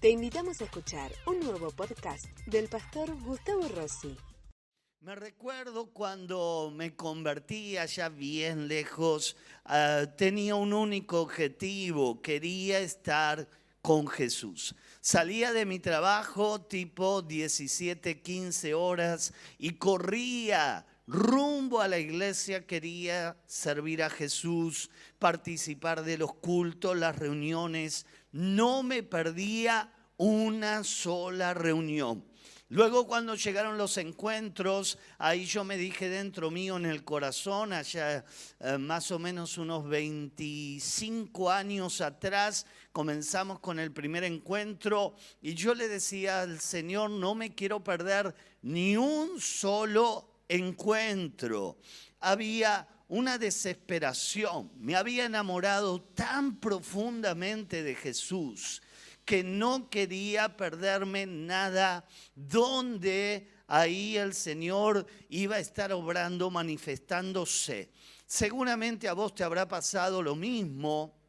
Te invitamos a escuchar un nuevo podcast del pastor Gustavo Rossi. Me recuerdo cuando me convertí allá bien lejos, ah, tenía un único objetivo, quería estar con Jesús. Salía de mi trabajo tipo 17, 15 horas y corría rumbo a la iglesia, quería servir a Jesús, participar de los cultos, las reuniones. No me perdía una sola reunión. Luego cuando llegaron los encuentros, ahí yo me dije dentro mío en el corazón, allá eh, más o menos unos 25 años atrás, comenzamos con el primer encuentro y yo le decía al Señor, no me quiero perder ni un solo encuentro. Había una desesperación, me había enamorado tan profundamente de Jesús que no quería perderme nada, donde ahí el Señor iba a estar obrando, manifestándose. Seguramente a vos te habrá pasado lo mismo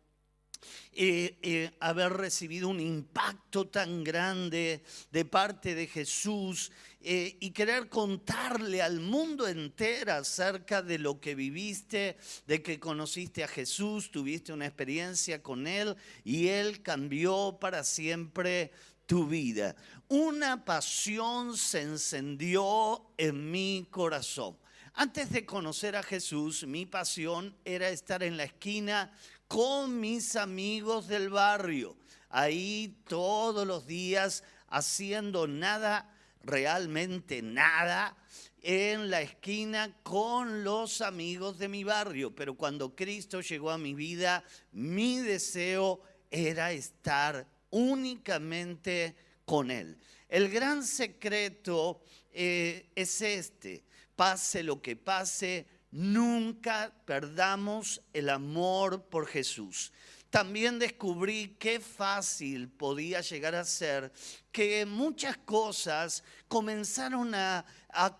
eh, eh, haber recibido un impacto tan grande de parte de Jesús eh, y querer contarle al mundo entero acerca de lo que viviste, de que conociste a Jesús, tuviste una experiencia con Él y Él cambió para siempre tu vida. Una pasión se encendió en mi corazón. Antes de conocer a Jesús, mi pasión era estar en la esquina con mis amigos del barrio, ahí todos los días haciendo nada, realmente nada, en la esquina con los amigos de mi barrio. Pero cuando Cristo llegó a mi vida, mi deseo era estar únicamente con Él. El gran secreto eh, es este, pase lo que pase, Nunca perdamos el amor por Jesús. También descubrí qué fácil podía llegar a ser que muchas cosas comenzaron a,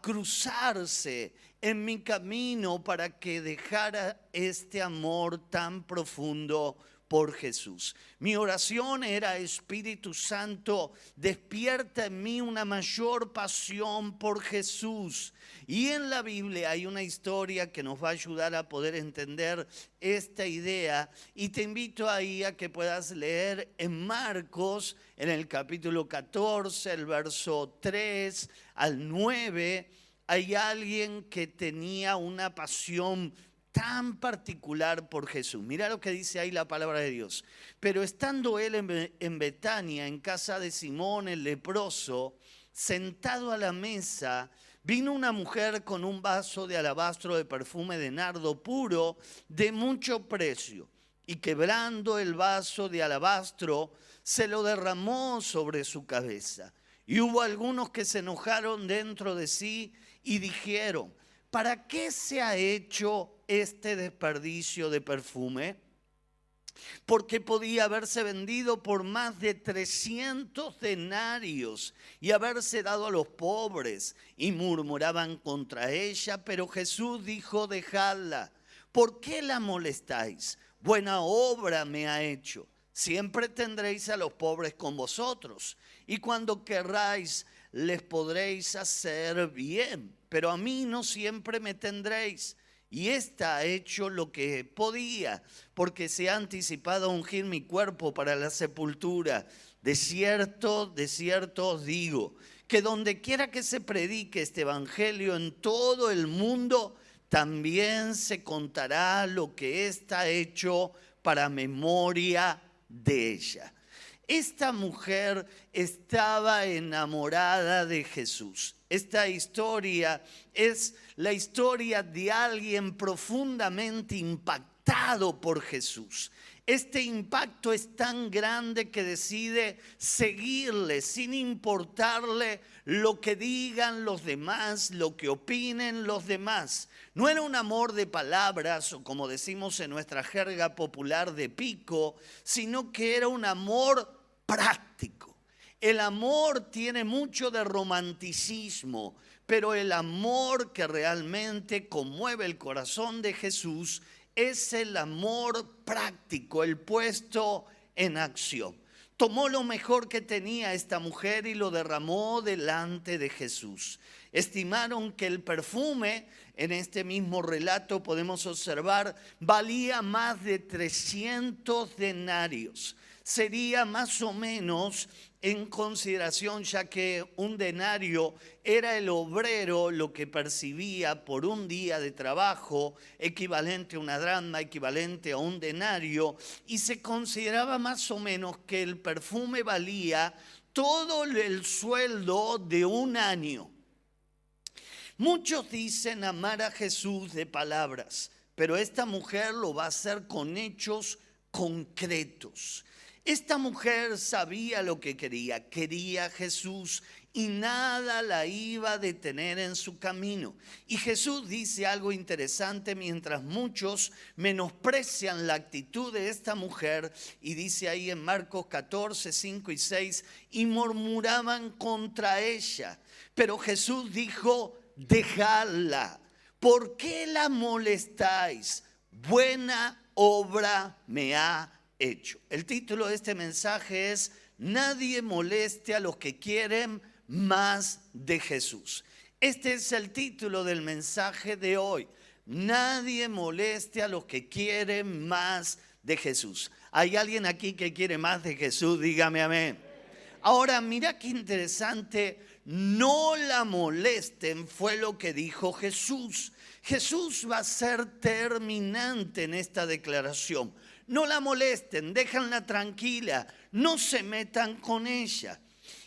cruzarse en mi camino para que dejara este amor tan profundo por Jesús. Mi oración era, Espíritu Santo, despierta en mí una mayor pasión por Jesús. Y en la Biblia hay una historia que nos va a ayudar a poder entender esta idea. Y te invito ahí a que puedas leer en Marcos, en el capítulo 14, el verso 3 al 9. Hay alguien que tenía una pasión tan particular por Jesús. Mira lo que dice ahí la palabra de Dios. Pero estando él en, Betania, en casa de Simón el leproso, sentado a la mesa, vino una mujer con un vaso de alabastro de perfume de nardo puro de mucho precio, y quebrando el vaso de alabastro, se lo derramó sobre su cabeza. Y hubo algunos que se enojaron dentro de sí y dijeron, ¿para qué se ha hecho este desperdicio de perfume? Porque podía haberse vendido por más de 300 denarios y haberse dado a los pobres. Y murmuraban contra ella, pero Jesús dijo, dejadla. ¿Por qué la molestáis? Buena obra me ha hecho. Siempre tendréis a los pobres con vosotros. Y cuando querráis, les podréis hacer bien. Pero a mí no siempre me tendréis y ésta ha hecho lo que podía, porque se ha anticipado a ungir mi cuerpo para la sepultura. De cierto, de cierto os digo, que donde quiera que se predique este evangelio en todo el mundo, también se contará lo que está hecho para memoria de ella. Esta mujer estaba enamorada de Jesús. Esta historia es la historia de alguien profundamente impactado por Jesús. Este impacto es tan grande que decide seguirle sin importarle lo que digan los demás, lo que opinen los demás. No era un amor de palabras o como decimos en nuestra jerga popular de pico, sino que era un amor práctico. El amor tiene mucho de romanticismo, pero el amor que realmente conmueve el corazón de Jesús es el amor práctico, el puesto en acción. tomó lo mejor que tenía esta mujer y lo derramó delante de Jesús. Estimaron que el perfume, en este mismo relato podemos observar, valía más de 300 denarios. Sería más o menos en consideración, ya que un denario era el obrero lo que percibía por un día de trabajo, equivalente a una drama, equivalente a un denario, y se consideraba más o menos que el perfume valía todo el sueldo de un año. Muchos dicen amar a Jesús de palabras, pero esta mujer lo va a hacer con hechos concretos. Esta mujer sabía lo que quería, quería a Jesús y nada la iba a detener en su camino. Y Jesús dice algo interesante mientras muchos menosprecian la actitud de esta mujer y dice ahí en Marcos 14, 5 y 6, y murmuraban contra ella. Pero Jesús dijo, dejadla. ¿Por qué la molestáis? Buena obra me ha hecho. El título de este mensaje es Nadie moleste a los que quieren más de Jesús. Este es el título del mensaje de hoy. Nadie moleste a los que quieren más de Jesús. ¿Hay alguien aquí que quiere más de Jesús? Dígame amén. Ahora, mira qué interesante no la molesten, fue lo que dijo Jesús. Jesús va a ser terminante en esta declaración. No la molesten, déjanla tranquila, no se metan con ella.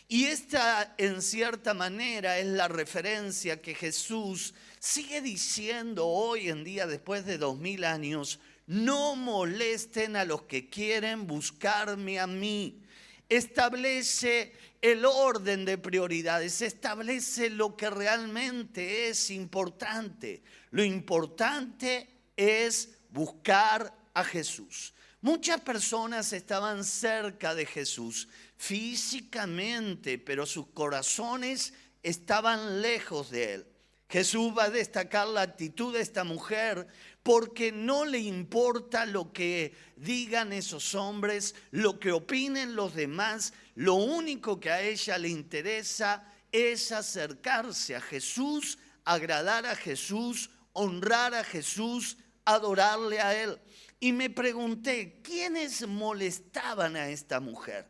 Y esta en cierta manera es la referencia que Jesús sigue diciendo hoy en día después de dos mil años, no molesten a los que quieren buscarme a mí. Establece el orden de prioridades, establece lo que realmente es importante. Lo importante es buscar a Jesús. Muchas personas estaban cerca de Jesús físicamente, pero sus corazones estaban lejos de él. Jesús va a destacar la actitud de esta mujer porque no le importa lo que digan esos hombres, lo que opinen los demás, lo único que a ella le interesa es acercarse a Jesús, agradar a Jesús, honrar a Jesús, adorarle a Él. Y me pregunté, ¿quiénes molestaban a esta mujer?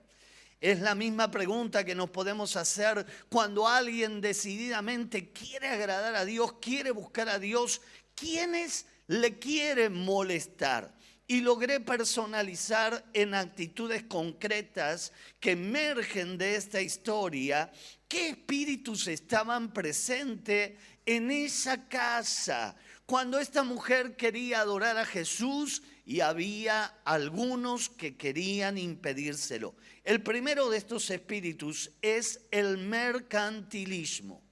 Es la misma pregunta que nos podemos hacer cuando alguien decididamente quiere agradar a Dios, quiere buscar a Dios. ¿Quiénes le quieren molestar? Y logré personalizar en actitudes concretas que emergen de esta historia qué espíritus estaban presentes en esa casa. Cuando esta mujer quería adorar a Jesús y había algunos que querían impedírselo. El primero de estos espíritus es el mercantilismo.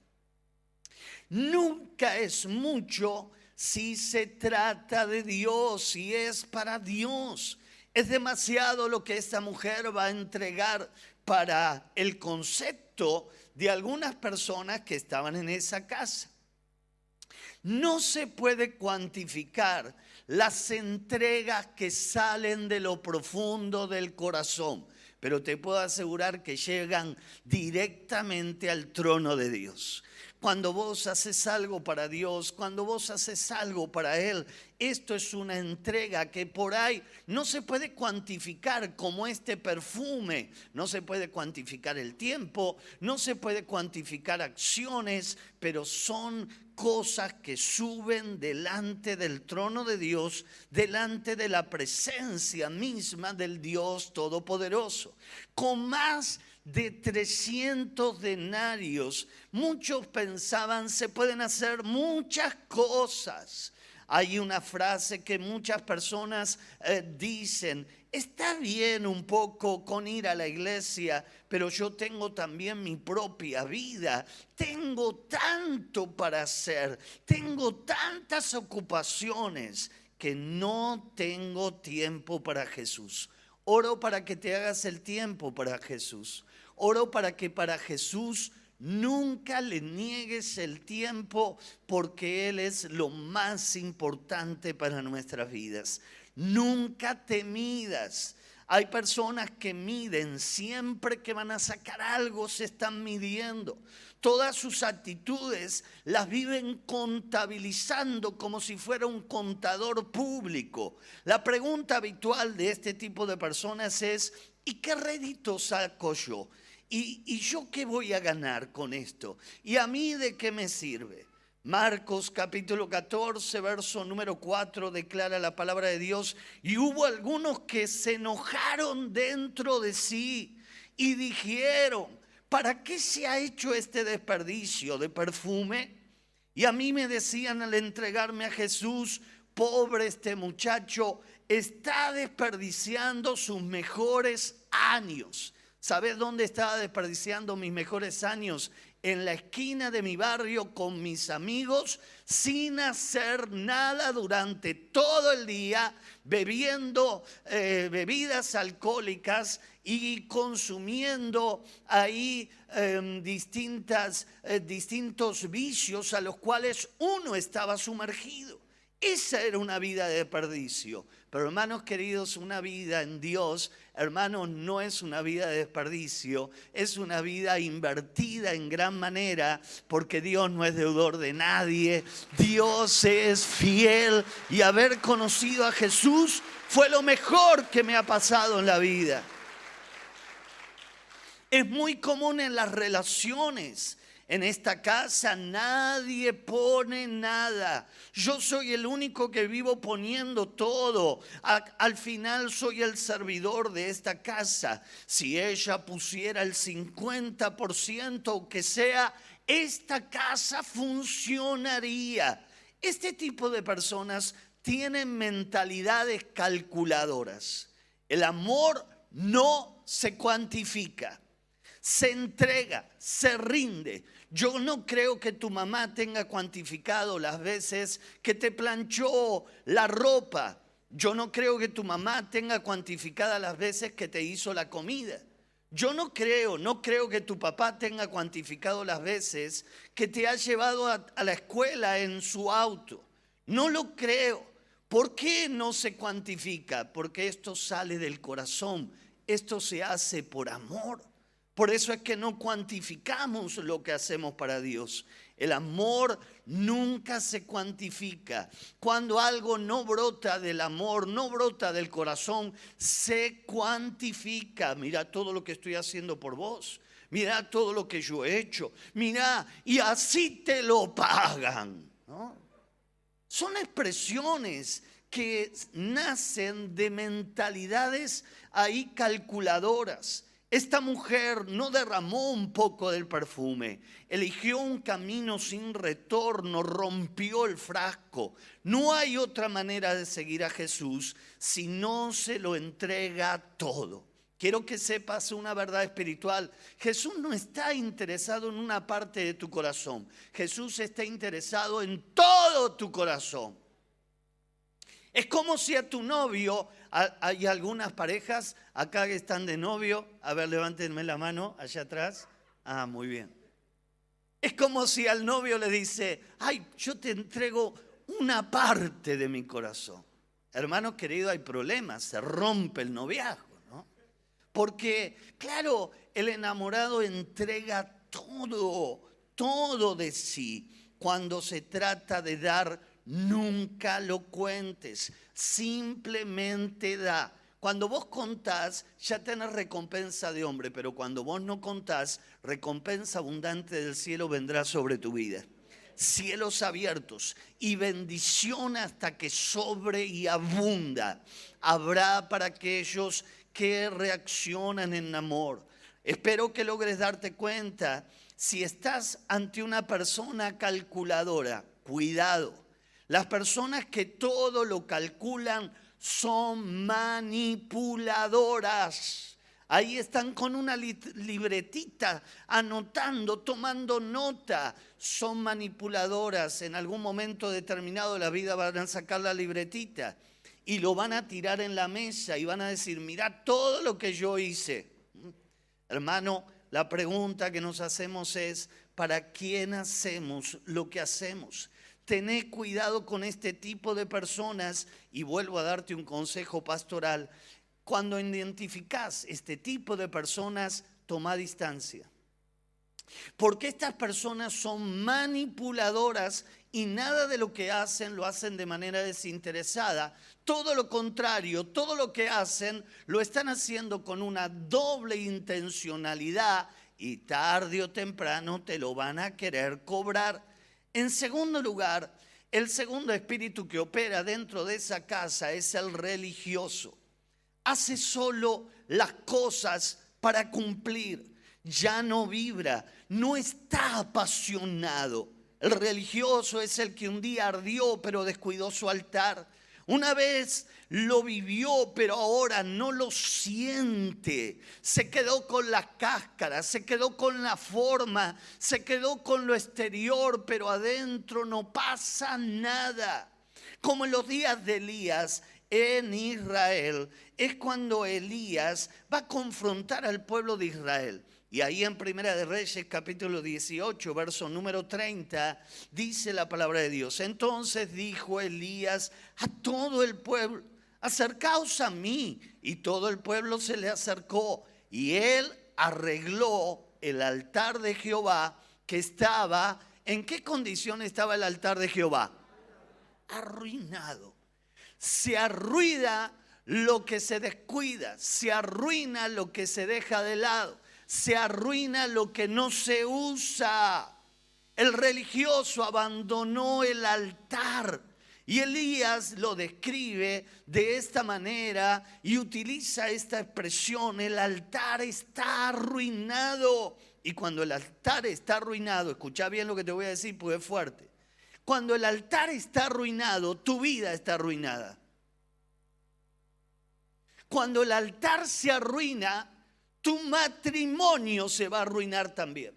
Nunca es mucho si se trata de Dios, si es para Dios. Es demasiado lo que esta mujer va a entregar para el concepto de algunas personas que estaban en esa casa. No se puede cuantificar las entregas que salen de lo profundo del corazón, pero te puedo asegurar que llegan directamente al trono de Dios. Cuando vos haces algo para Dios, cuando vos haces algo para Él, esto es una entrega que por ahí no se puede cuantificar como este perfume, no se puede cuantificar el tiempo, no se puede cuantificar acciones, pero son cosas que suben delante del trono de Dios, delante de la presencia misma del Dios Todopoderoso. Con más de 300 denarios. Muchos pensaban se pueden hacer muchas cosas. Hay una frase que muchas personas eh, dicen, está bien un poco con ir a la iglesia, pero yo tengo también mi propia vida, tengo tanto para hacer, tengo tantas ocupaciones que no tengo tiempo para Jesús. Oro para que te hagas el tiempo para Jesús. Oro para que para Jesús nunca le niegues el tiempo porque Él es lo más importante para nuestras vidas. Nunca te midas. Hay personas que miden, siempre que van a sacar algo se están midiendo. Todas sus actitudes las viven contabilizando como si fuera un contador público. La pregunta habitual de este tipo de personas es, ¿y qué rédito saco yo? ¿Y, ¿Y, yo qué voy a ganar con esto? ¿Y a mí de qué me sirve? Marcos capítulo 14, verso número 4 declara la palabra de Dios, y hubo algunos que se enojaron dentro de sí y dijeron, ¿para qué se ha hecho este desperdicio de perfume? Y a mí me decían al entregarme a Jesús, pobre este muchacho, está desperdiciando sus mejores años. ¿Sabes dónde estaba desperdiciando mis mejores años? en la esquina de mi barrio con mis amigos sin hacer nada durante todo el día, bebiendo eh, bebidas alcohólicas y consumiendo ahí em, distintas, eh, distintos vicios a los cuales uno estaba sumergido. Esa era una vida de desperdicio. Pero hermanos queridos, una vida en Dios, hermanos, no es una vida de desperdicio, es una vida invertida en gran manera, porque Dios no es deudor de nadie, Dios es fiel y haber conocido a Jesús fue lo mejor que me ha pasado en la vida. Es muy común en las relaciones en esta casa nadie pone nada. Yo soy el único que vivo poniendo todo. al final soy el servidor de esta casa. Si ella pusiera el 50% o que sea, esta casa funcionaría. Este tipo de personas tienen mentalidades calculadoras. El amor no se cuantifica se entrega, se rinde. Yo no creo que tu mamá tenga cuantificado las veces que te planchó la ropa. Yo no creo que tu mamá tenga cuantificada las veces que te hizo la comida. Yo no creo, no creo que tu papá tenga cuantificado las veces que te ha llevado a, a la escuela en su auto. No lo creo. ¿Por qué no se cuantifica? Porque esto sale del corazón. Esto se hace por amor. Por eso es que no cuantificamos lo que hacemos para Dios. El amor nunca se cuantifica. Cuando algo no brota del amor, no brota del corazón, se cuantifica. Mira todo lo que estoy haciendo por vos. Mira todo lo que yo he hecho. Mira, y así te lo pagan. Son expresiones que nacen de mentalidades ahí calculadoras. Esta mujer no derramó un poco del perfume, eligió un camino sin retorno, rompió el frasco. No hay otra manera de seguir a Jesús si no se lo entrega todo. Quiero que sepas una verdad espiritual. Jesús no está interesado en una parte de tu corazón. Jesús está interesado en todo tu corazón. Es como si a tu novio, hay algunas parejas acá que están de novio, a ver, levántenme la mano allá atrás. Ah, muy bien. Es como si al novio le dice, ay, yo te entrego una parte de mi corazón. Hermano querido, hay problemas, se rompe el noviazgo, ¿no? Porque, claro, el enamorado entrega todo, todo de sí cuando se trata de dar nunca lo cuentes, simplemente da. Cuando vos contás, ya tenés recompensa de hombre, pero cuando vos no contás, recompensa abundante del cielo vendrá sobre tu vida. Cielos abiertos y bendición hasta que sobre y abunda habrá para aquellos que reaccionan en amor. Espero que logres darte cuenta si estás ante una persona calculadora, cuidado las personas que todo lo calculan son manipuladoras. Ahí están con una libretita, anotando, tomando nota. Son manipuladoras. En algún momento determinado de la vida van a sacar la libretita y lo van a tirar en la mesa y van a decir, mira todo lo que yo hice. Hermano, la pregunta que nos hacemos es, ¿para quién hacemos lo que hacemos? Tené cuidado con este tipo de personas y vuelvo a darte un consejo pastoral. Cuando identificás este tipo de personas, toma distancia. Porque estas personas son manipuladoras y nada de lo que hacen lo hacen de manera desinteresada. Todo lo contrario, todo lo que hacen lo están haciendo con una doble intencionalidad y tarde o temprano te lo van a querer cobrar. En segundo lugar, el segundo espíritu que opera dentro de esa casa es el religioso. Hace solo las cosas para cumplir. Ya no vibra, no está apasionado. El religioso es el que un día ardió pero descuidó su altar. Una vez lo vivió, pero ahora no lo siente. Se quedó con la cáscara, se quedó con la forma, se quedó con lo exterior, pero adentro no pasa nada. Como en los días de Elías en Israel, es cuando Elías va a confrontar al pueblo de Israel. Y ahí en Primera de Reyes capítulo 18, verso número 30, dice la palabra de Dios. Entonces dijo Elías a todo el pueblo, acercaos a mí. Y todo el pueblo se le acercó. Y él arregló el altar de Jehová que estaba, ¿en qué condición estaba el altar de Jehová? Arruinado. Se arruina lo que se descuida, se arruina lo que se deja de lado se arruina lo que no se usa. El religioso abandonó el altar. Y Elías lo describe de esta manera y utiliza esta expresión, el altar está arruinado. Y cuando el altar está arruinado, escucha bien lo que te voy a decir porque es fuerte. Cuando el altar está arruinado, tu vida está arruinada. Cuando el altar se arruina, tu matrimonio se va a arruinar también.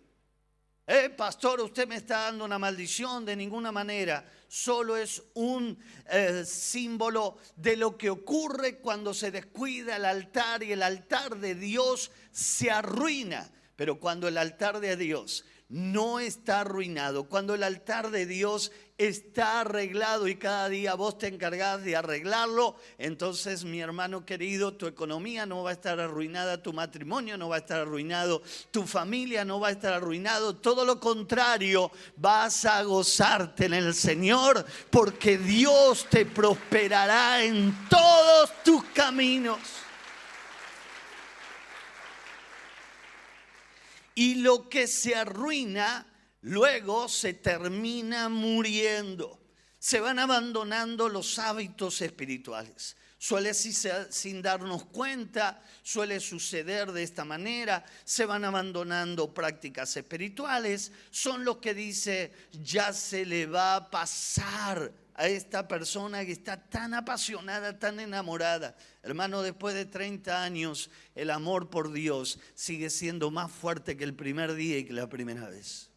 Eh, pastor, usted me está dando una maldición de ninguna manera. Solo es un eh, símbolo de lo que ocurre cuando se descuida el altar y el altar de Dios se arruina. Pero cuando el altar de Dios no está arruinado, cuando el altar de Dios está arreglado y cada día vos te encargás de arreglarlo, entonces mi hermano querido, tu economía no va a estar arruinada, tu matrimonio no va a estar arruinado, tu familia no va a estar arruinado, todo lo contrario, vas a gozarte en el Señor porque Dios te prosperará en todos tus caminos. Y lo que se arruina, luego se termina muriendo. Se van abandonando los hábitos espirituales. Suele sin darnos cuenta, suele suceder de esta manera, se van abandonando prácticas espirituales, son los que dice, ya se le va a pasar a esta persona que está tan apasionada, tan enamorada. Hermano, después de 30 años, el amor por Dios sigue siendo más fuerte que el primer día y que la primera vez.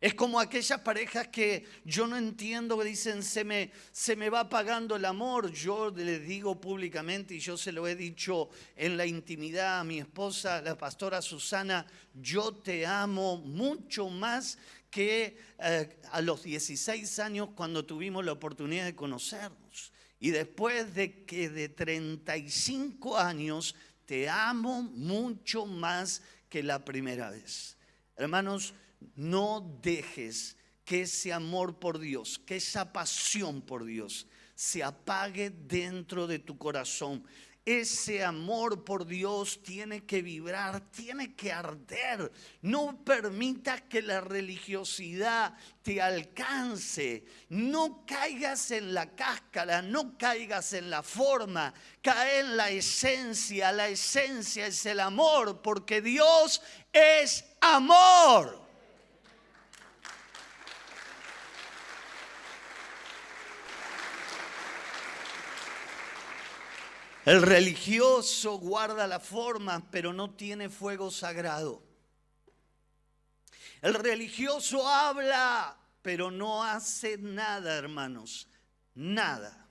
Es como aquellas parejas que yo no entiendo que dicen se me, se me va apagando el amor. Yo les digo públicamente y yo se lo he dicho en la intimidad a mi esposa, la pastora Susana, yo te amo mucho más que eh, a los 16 años cuando tuvimos la oportunidad de conocernos. Y después de que de 35 años te amo mucho más que la primera vez. Hermanos, no dejes que ese amor por Dios, que esa pasión por Dios se apague dentro de tu corazón. Ese amor por Dios tiene que vibrar, tiene que arder. No permita que la religiosidad te alcance. No caigas en la cáscara, no caigas en la forma. Cae en la esencia. La esencia es el amor, porque Dios es amor. El religioso guarda la forma, pero no tiene fuego sagrado. El religioso habla, pero no hace nada, hermanos. Nada.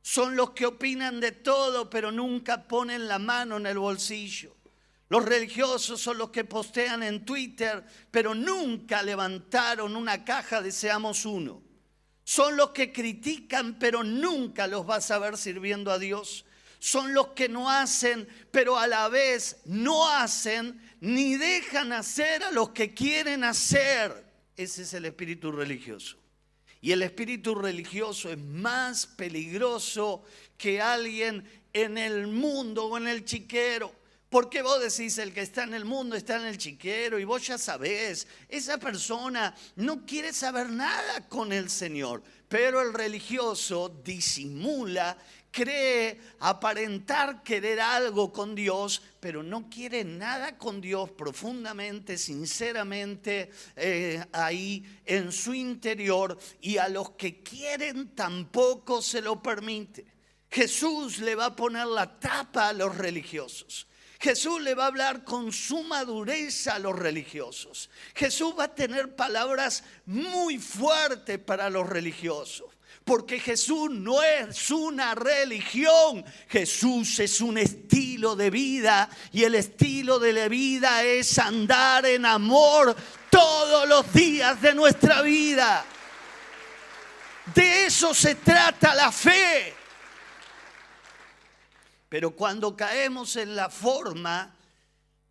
Son los que opinan de todo, pero nunca ponen la mano en el bolsillo. Los religiosos son los que postean en Twitter, pero nunca levantaron una caja de Seamos Uno. Son los que critican, pero nunca los vas a ver sirviendo a Dios son los que no hacen, pero a la vez no hacen ni dejan hacer a los que quieren hacer. Ese es el espíritu religioso. Y el espíritu religioso es más peligroso que alguien en el mundo o en el chiquero. Porque vos decís, el que está en el mundo está en el chiquero y vos ya sabés, esa persona no quiere saber nada con el Señor, pero el religioso disimula, cree aparentar querer algo con Dios, pero no quiere nada con Dios profundamente, sinceramente, eh, ahí en su interior y a los que quieren tampoco se lo permite. Jesús le va a poner la tapa a los religiosos. Jesús le va a hablar con suma dureza a los religiosos. Jesús va a tener palabras muy fuertes para los religiosos. Porque Jesús no es una religión, Jesús es un estilo de vida y el estilo de la vida es andar en amor todos los días de nuestra vida. De eso se trata la fe. Pero cuando caemos en la forma,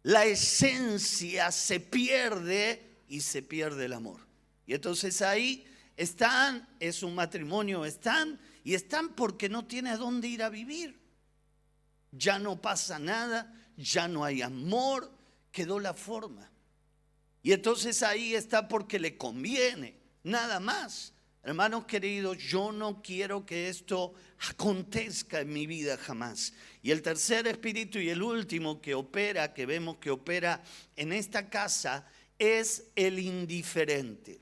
la esencia se pierde y se pierde el amor. Y entonces ahí están, es un matrimonio, están y están porque no tiene a dónde ir a vivir. Ya no pasa nada, ya no hay amor, quedó la forma. Y entonces ahí está porque le conviene, nada más. Hermanos queridos, yo no quiero que esto acontezca en mi vida jamás. Y el tercer espíritu y el último que opera, que vemos que opera en esta casa, es el indiferente.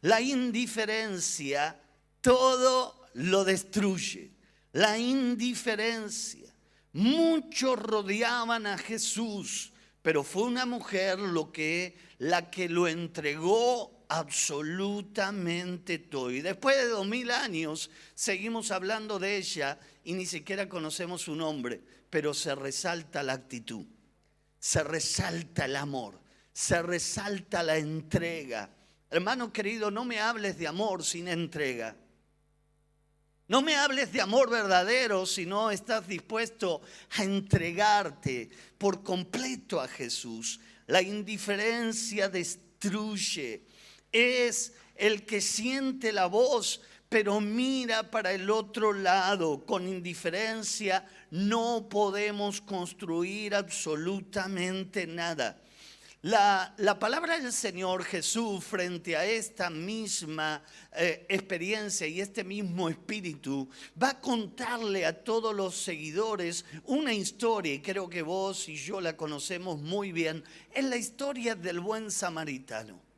La indiferencia todo lo destruye. La indiferencia. Muchos rodeaban a Jesús, pero fue una mujer lo que la que lo entregó absolutamente todo. Y después de dos mil años seguimos hablando de ella y ni siquiera conocemos su nombre, pero se resalta la actitud, se resalta el amor, se resalta la entrega. Hermano querido, no me hables de amor sin entrega. No me hables de amor verdadero si no estás dispuesto a entregarte por completo a Jesús. La indiferencia destruye es el que siente la voz, pero mira para el otro lado con indiferencia. No podemos construir absolutamente nada. La, palabra del Señor Jesús frente a esta misma eh, experiencia y este mismo espíritu va a contarle a todos los seguidores una historia, y creo que vos y yo la conocemos muy bien, es la historia del buen samaritano.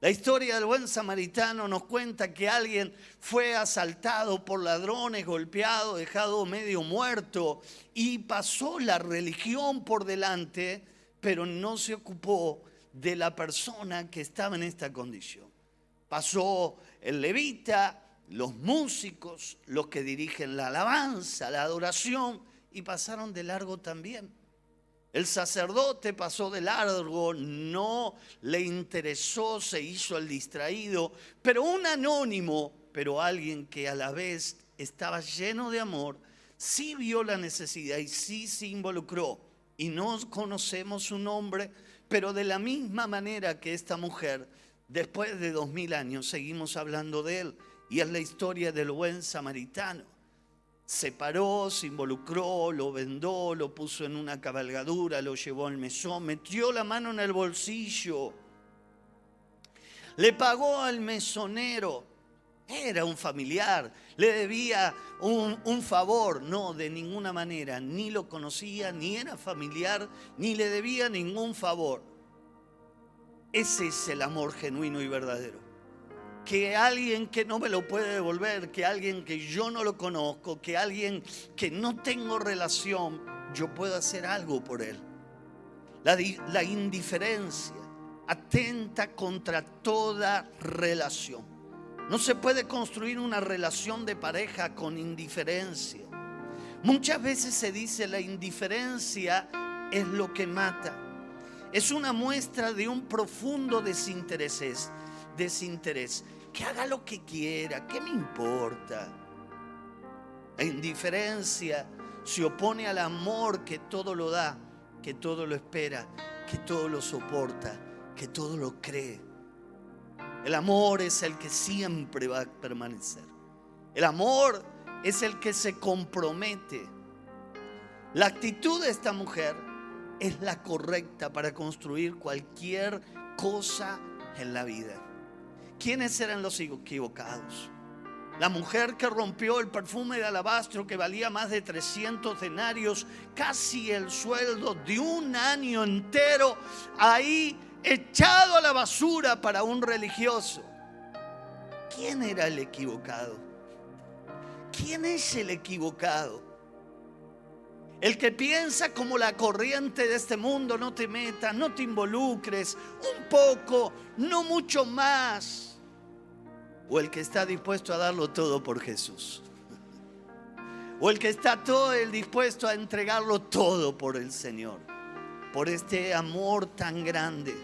La historia del buen samaritano nos cuenta que alguien fue asaltado por ladrones, golpeado, dejado medio muerto y pasó la religión por delante, pero no se ocupó de la persona que estaba en esta condición. Pasó el levita, los músicos, los que dirigen la alabanza, la adoración, y pasaron de largo también. El sacerdote pasó de largo, no le interesó, se hizo el distraído, pero un anónimo, pero alguien que a la vez estaba lleno de amor, sí vio la necesidad y sí se involucró. Y no conocemos su nombre, pero de la misma manera que esta mujer, después de dos mil años, seguimos hablando de él. Y es la historia del buen samaritano se paró, se involucró, lo vendó, lo puso en una cabalgadura, lo llevó al mesón, metió la mano en el bolsillo, le pagó al mesonero, era un familiar, le debía un, un, favor, no, de ninguna manera, ni lo conocía, ni era familiar, ni le debía ningún favor. Ese es el amor genuino y verdadero que alguien que no me lo puede devolver, que alguien que yo no lo conozco, que alguien que no tengo relación, yo puedo hacer algo por él. La, indiferencia atenta contra toda relación. No se puede construir una relación de pareja con indiferencia. Muchas veces se dice la indiferencia es lo que mata. Es una muestra de un profundo desinterés que haga lo que quiera, ¿qué me importa? La indiferencia se opone al amor que todo lo da, que todo lo espera, que todo lo soporta, que todo lo cree. El amor es el que siempre va a permanecer. El amor es el que se compromete. La actitud de esta mujer es la correcta para construir cualquier cosa en la vida. ¿Quiénes eran los equivocados? La mujer que rompió el perfume de alabastro que valía más de 300 denarios, casi el sueldo de un año entero, ahí echado a la basura para un religioso. ¿Quién era el equivocado? ¿Quién es el equivocado? El que piensa como la corriente de este mundo, no te metas, no te involucres, un poco, no mucho más. O el que está dispuesto a darlo todo por Jesús. O el que está todo el dispuesto a entregarlo todo por el Señor. Por este amor tan grande.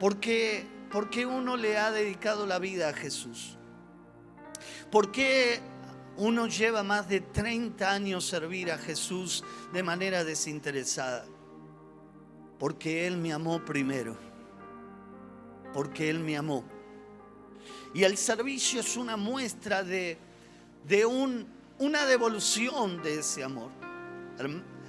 ¿Por qué, ¿Por qué uno le ha dedicado la vida a Jesús? ¿Por qué uno lleva más de 30 años servir a Jesús de manera desinteresada. Porque Él me amó primero. Porque Él me amó. Y el servicio es una muestra de, de un, una devolución de ese amor.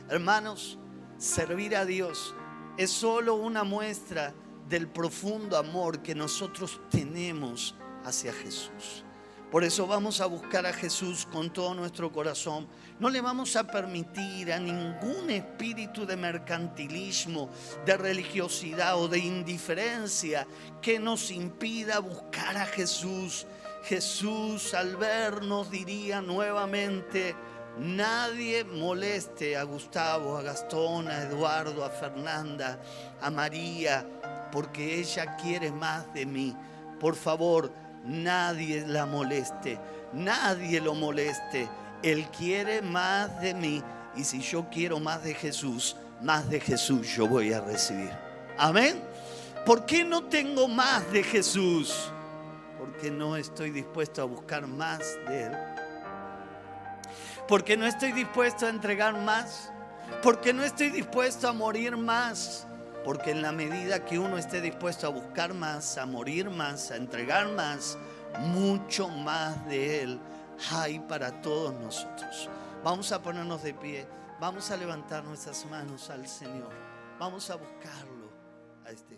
Hermanos, servir a Dios es solo una muestra del profundo amor que nosotros tenemos hacia Jesús. Por eso vamos a buscar a Jesús con todo nuestro corazón. No le vamos a permitir a ningún espíritu de mercantilismo, de religiosidad o de indiferencia que nos impida buscar a Jesús. Jesús al vernos diría nuevamente, nadie moleste a Gustavo, a Gastón, a Eduardo, a Fernanda, a María, porque ella quiere más de mí. Por favor, nadie la moleste, nadie lo moleste. Él quiere más de mí y si yo quiero más de Jesús, más de Jesús yo voy a recibir. Amén. ¿Por qué no tengo más de Jesús? Porque no estoy dispuesto a buscar más de Él. Porque no estoy dispuesto a entregar más. Porque no estoy dispuesto a morir más. Porque en la medida que uno esté dispuesto a buscar más, a morir más, a entregar más, mucho más de Él hay para todos nosotros. Vamos a ponernos de pie, vamos a levantar nuestras manos al Señor, vamos a buscarlo a este.